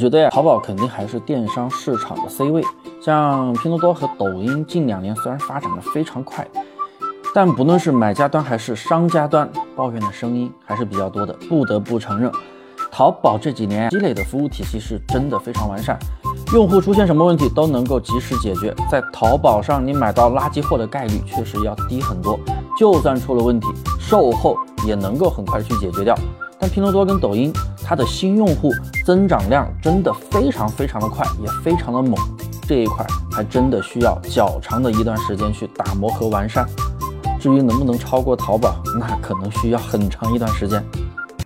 觉得呀，淘宝肯定还是电商市场的 C 位。像拼多多和抖音近两年虽然发展的非常快，但不论是买家端还是商家端，抱怨的声音还是比较多的。不得不承认，淘宝这几年积累的服务体系是真的非常完善，用户出现什么问题都能够及时解决。在淘宝上，你买到垃圾货的概率确实要低很多，就算出了问题，售后也能够很快去解决掉。但拼多多跟抖音，它的新用户增长量真的非常非常的快，也非常的猛。这一块还真的需要较长的一段时间去打磨和完善。至于能不能超过淘宝，那可能需要很长一段时间。